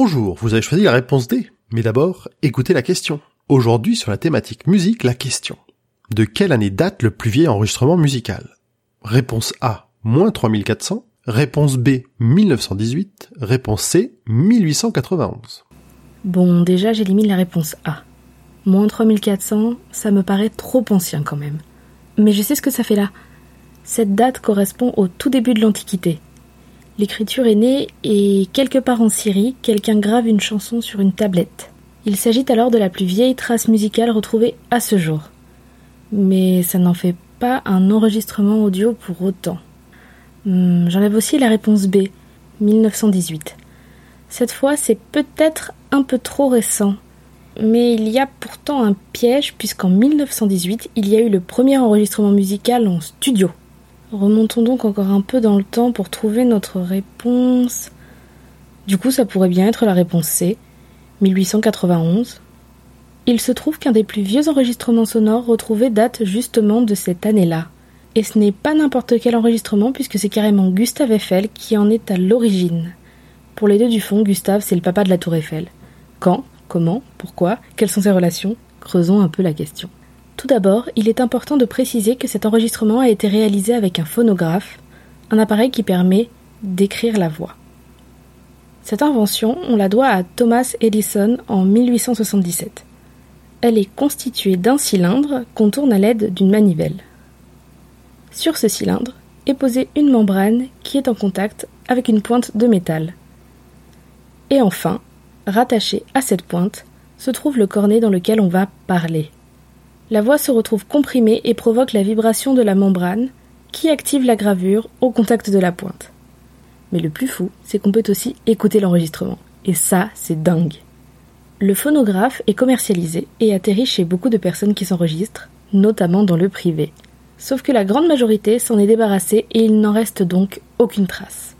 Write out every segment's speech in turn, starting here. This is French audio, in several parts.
Bonjour, vous avez choisi la réponse D. Mais d'abord, écoutez la question. Aujourd'hui, sur la thématique musique, la question. De quelle année date le plus vieil enregistrement musical? Réponse A, moins 3400. Réponse B, 1918. Réponse C, 1891. Bon, déjà j'élimine la réponse A. Moins 3400, ça me paraît trop ancien quand même. Mais je sais ce que ça fait là. Cette date correspond au tout début de l'Antiquité. L'écriture est née et quelque part en Syrie, quelqu'un grave une chanson sur une tablette. Il s'agit alors de la plus vieille trace musicale retrouvée à ce jour. Mais ça n'en fait pas un enregistrement audio pour autant. Hmm, j'enlève aussi la réponse B, 1918. Cette fois, c'est peut-être un peu trop récent. Mais il y a pourtant un piège puisqu'en 1918, il y a eu le premier enregistrement musical en studio. Remontons donc encore un peu dans le temps pour trouver notre réponse. Du coup, ça pourrait bien être la réponse C, 1891. Il se trouve qu'un des plus vieux enregistrements sonores retrouvés date justement de cette année-là. Et ce n'est pas n'importe quel enregistrement puisque c'est carrément Gustave Eiffel qui en est à l'origine. Pour les deux du fond, Gustave, c'est le papa de la tour Eiffel. Quand Comment Pourquoi Quelles sont ses relations? Creusons un peu la question. Tout d'abord, il est important de préciser que cet enregistrement a été réalisé avec un phonographe, un appareil qui permet d'écrire la voix. Cette invention, on la doit à Thomas Edison en 1877. Elle est constituée d'un cylindre qu'on tourne à l'aide d'une manivelle. Sur ce cylindre est posée une membrane qui est en contact avec une pointe de métal. Et enfin, rattaché à cette pointe, se trouve le cornet dans lequel on va parler. La voix se retrouve comprimée et provoque la vibration de la membrane qui active la gravure au contact de la pointe. Mais le plus fou, c'est qu'on peut aussi écouter l'enregistrement. Et ça, c'est dingue. Le phonographe est commercialisé et atterrit chez beaucoup de personnes qui s'enregistrent, notamment dans le privé. Sauf que la grande majorité s'en est débarrassée et il n'en reste donc aucune trace.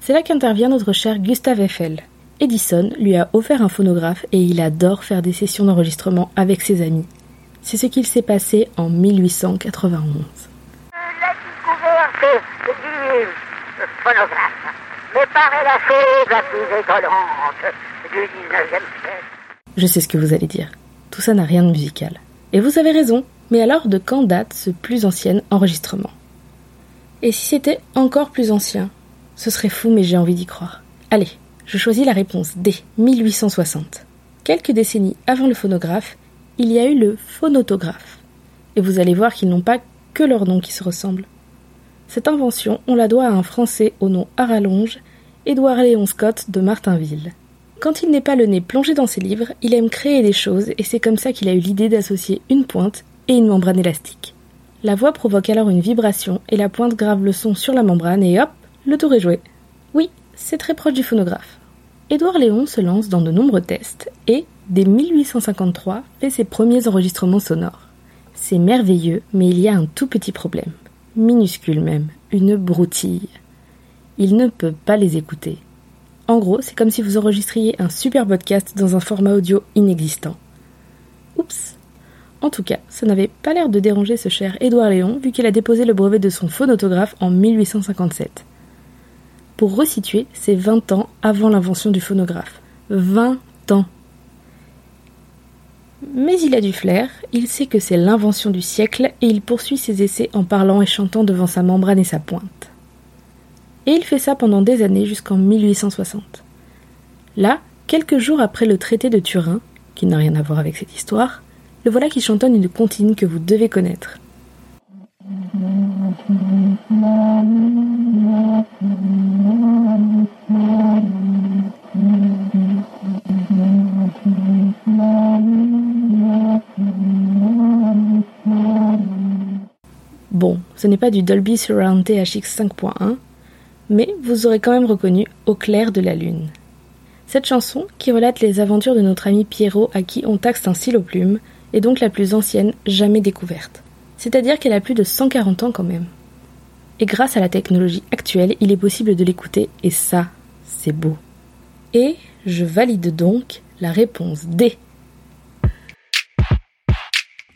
C'est là qu'intervient notre cher Gustave Eiffel. Edison lui a offert un phonographe et il adore faire des sessions d'enregistrement avec ses amis. C'est ce qu'il s'est passé en 1891. La découverte du phonographe me paraît la chose la plus étonnante du 19e siècle. Je sais ce que vous allez dire. Tout ça n'a rien de musical. Et vous avez raison. Mais alors de quand date ce plus ancien enregistrement? Et si c'était encore plus ancien? Ce serait fou mais j'ai envie d'y croire. Allez, je choisis la réponse D, 1860. Quelques décennies avant le phonographe, il y a eu le phonotographe. Et vous allez voir qu'ils n'ont pas que leur nom qui se ressemblent. Cette invention, on la doit à un Français au nom à Édouard Léon Scott de Martinville. Quand il n'est pas le nez plongé dans ses livres, il aime créer des choses et c'est comme ça qu'il a eu l'idée d'associer une pointe et une membrane élastique. La voix provoque alors une vibration et la pointe grave le son sur la membrane et hop, le tour est joué. Oui, c'est très proche du phonographe. Édouard Léon se lance dans de nombreux tests et, dès 1853, fait ses premiers enregistrements sonores. C'est merveilleux, mais il y a un tout petit problème. Minuscule même, une broutille. Il ne peut pas les écouter. En gros, c'est comme si vous enregistriez un super podcast dans un format audio inexistant. Oups. En tout cas, ça n'avait pas l'air de déranger ce cher Édouard Léon vu qu'il a déposé le brevet de son phonotographe en 1857. Pour resituer, c'est 20 ans avant l'invention du phonographe. 20 ans. Mais il a du flair, il sait que c'est l'invention du siècle et il poursuit ses essais en parlant et chantant devant sa membrane et sa pointe. Et il fait ça pendant des années jusqu'en 1860. Là, quelques jours après le traité de Turin, qui n'a rien à voir avec cette histoire, le voilà qui chantonne une comptine que vous devez connaître. Ce n'est pas du Dolby Surround THX 5.1, mais vous aurez quand même reconnu Au clair de la lune. Cette chanson, qui relate les aventures de notre ami Pierrot à qui on taxe un stylo-plume, est donc la plus ancienne jamais découverte. C'est-à-dire qu'elle a plus de 140 ans quand même. Et grâce à la technologie actuelle, il est possible de l'écouter, et ça, c'est beau. Et je valide donc la réponse D.